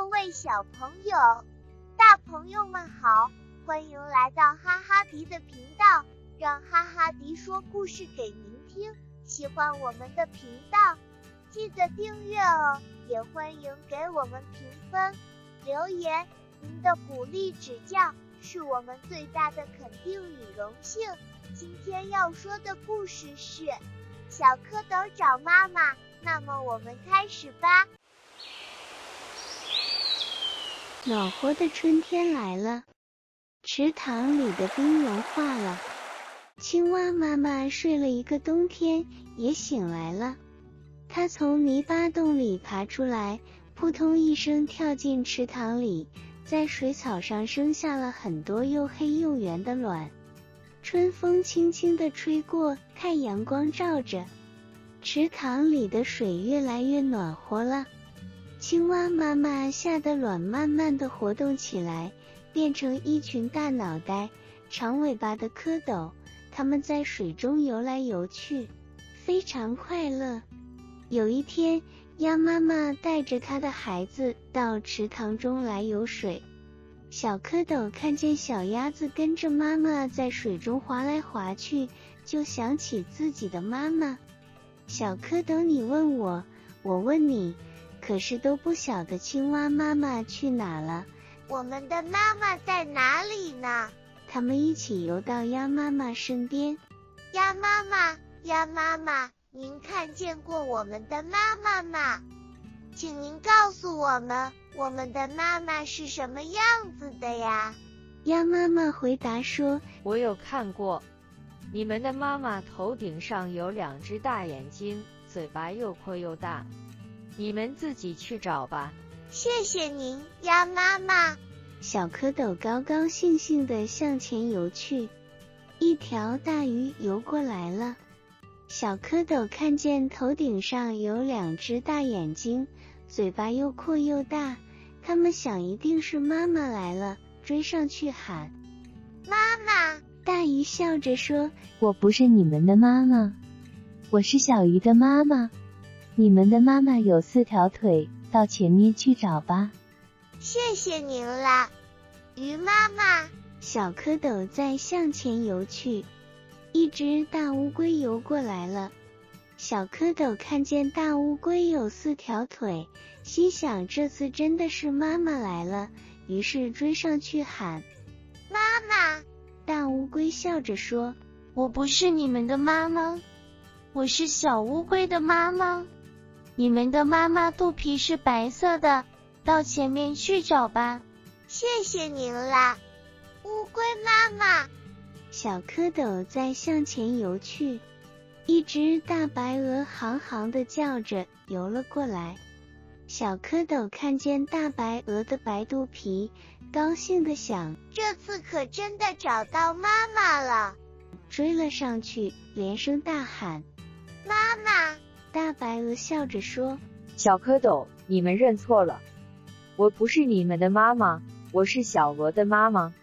各位小朋友、大朋友们好，欢迎来到哈哈迪的频道，让哈哈迪说故事给您听。喜欢我们的频道，记得订阅哦，也欢迎给我们评分、留言。您的鼓励指教是我们最大的肯定与荣幸。今天要说的故事是《小蝌蚪找妈妈》，那么我们开始吧。暖和的春天来了，池塘里的冰融化了，青蛙妈妈睡了一个冬天，也醒来了。它从泥巴洞里爬出来，扑通一声跳进池塘里，在水草上生下了很多又黑又圆的卵。春风轻轻地吹过，太阳光照着，池塘里的水越来越暖和了。青蛙妈妈下的卵慢慢地活动起来，变成一群大脑袋、长尾巴的蝌蚪。它们在水中游来游去，非常快乐。有一天，鸭妈妈带着它的孩子到池塘中来游水。小蝌蚪看见小鸭子跟着妈妈在水中划来划去，就想起自己的妈妈。小蝌蚪，你问我，我问你。可是都不晓得青蛙妈妈去哪了。我们的妈妈在哪里呢？他们一起游到鸭妈妈身边。鸭妈妈，鸭妈妈，您看见过我们的妈妈吗？请您告诉我们，我们的妈妈是什么样子的呀？鸭妈妈回答说：“我有看过，你们的妈妈头顶上有两只大眼睛，嘴巴又阔又大。”你们自己去找吧。谢谢您，鸭妈妈。小蝌蚪高高兴兴地向前游去。一条大鱼游过来了。小蝌蚪看见头顶上有两只大眼睛，嘴巴又阔又大，他们想一定是妈妈来了，追上去喊：“妈妈！”大鱼笑着说：“我不是你们的妈妈，我是小鱼的妈妈。”你们的妈妈有四条腿，到前面去找吧。谢谢您啦，鱼妈妈。小蝌蚪在向前游去，一只大乌龟游过来了。小蝌蚪看见大乌龟有四条腿，心想这次真的是妈妈来了，于是追上去喊：“妈妈！”大乌龟笑着说：“我不是你们的妈妈，我是小乌龟的妈妈。”你们的妈妈肚皮是白色的，到前面去找吧。谢谢您啦，乌龟妈妈。小蝌蚪在向前游去，一只大白鹅行行的叫着游了过来。小蝌蚪看见大白鹅的白肚皮，高兴的想：这次可真的找到妈妈了。追了上去，连声大喊：妈妈！大白鹅笑着说：“小蝌蚪，你们认错了，我不是你们的妈妈，我是小鹅的妈妈。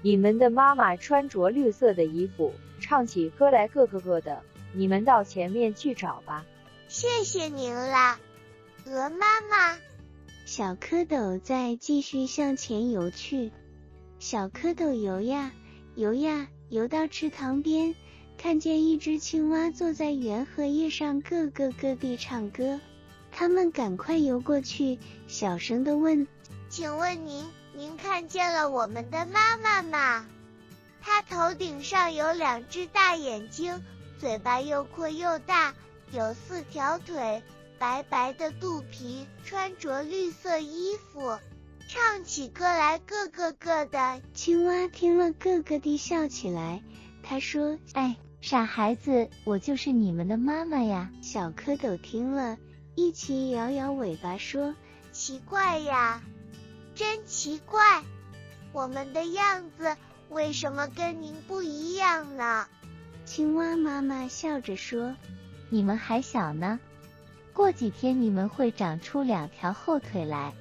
你们的妈妈穿着绿色的衣服，唱起歌来咯咯咯的。你们到前面去找吧。”谢谢您啦，鹅妈妈。小蝌蚪再继续向前游去，小蝌蚪游呀游呀，游到池塘边。看见一只青蛙坐在圆荷叶上，咯咯咯地唱歌。他们赶快游过去，小声地问：“请问您，您看见了我们的妈妈吗？她头顶上有两只大眼睛，嘴巴又阔又大，有四条腿，白白的肚皮，穿着绿色衣服，唱起歌来咯咯咯的。”青蛙听了，咯咯地笑起来。他说：“哎。”傻孩子，我就是你们的妈妈呀！小蝌蚪听了，一起摇摇尾巴说：“奇怪呀，真奇怪，我们的样子为什么跟您不一样呢？”青蛙妈妈笑着说：“你们还小呢，过几天你们会长出两条后腿来，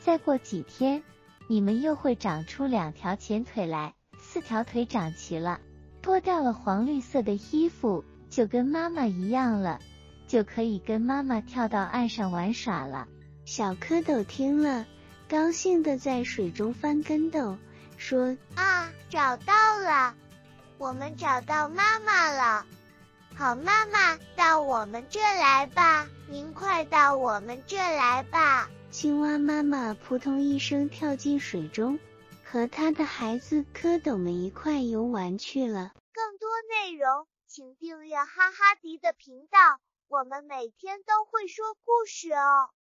再过几天，你们又会长出两条前腿来，四条腿长齐了。”脱掉了黄绿色的衣服，就跟妈妈一样了，就可以跟妈妈跳到岸上玩耍了。小蝌蚪听了，高兴地在水中翻跟斗，说：“啊，找到了！我们找到妈妈了。好妈妈，到我们这来吧，您快到我们这来吧。”青蛙妈妈扑通一声跳进水中，和他的孩子蝌蚪们一块游玩去了。更多内容，请订阅哈哈迪的频道，我们每天都会说故事哦。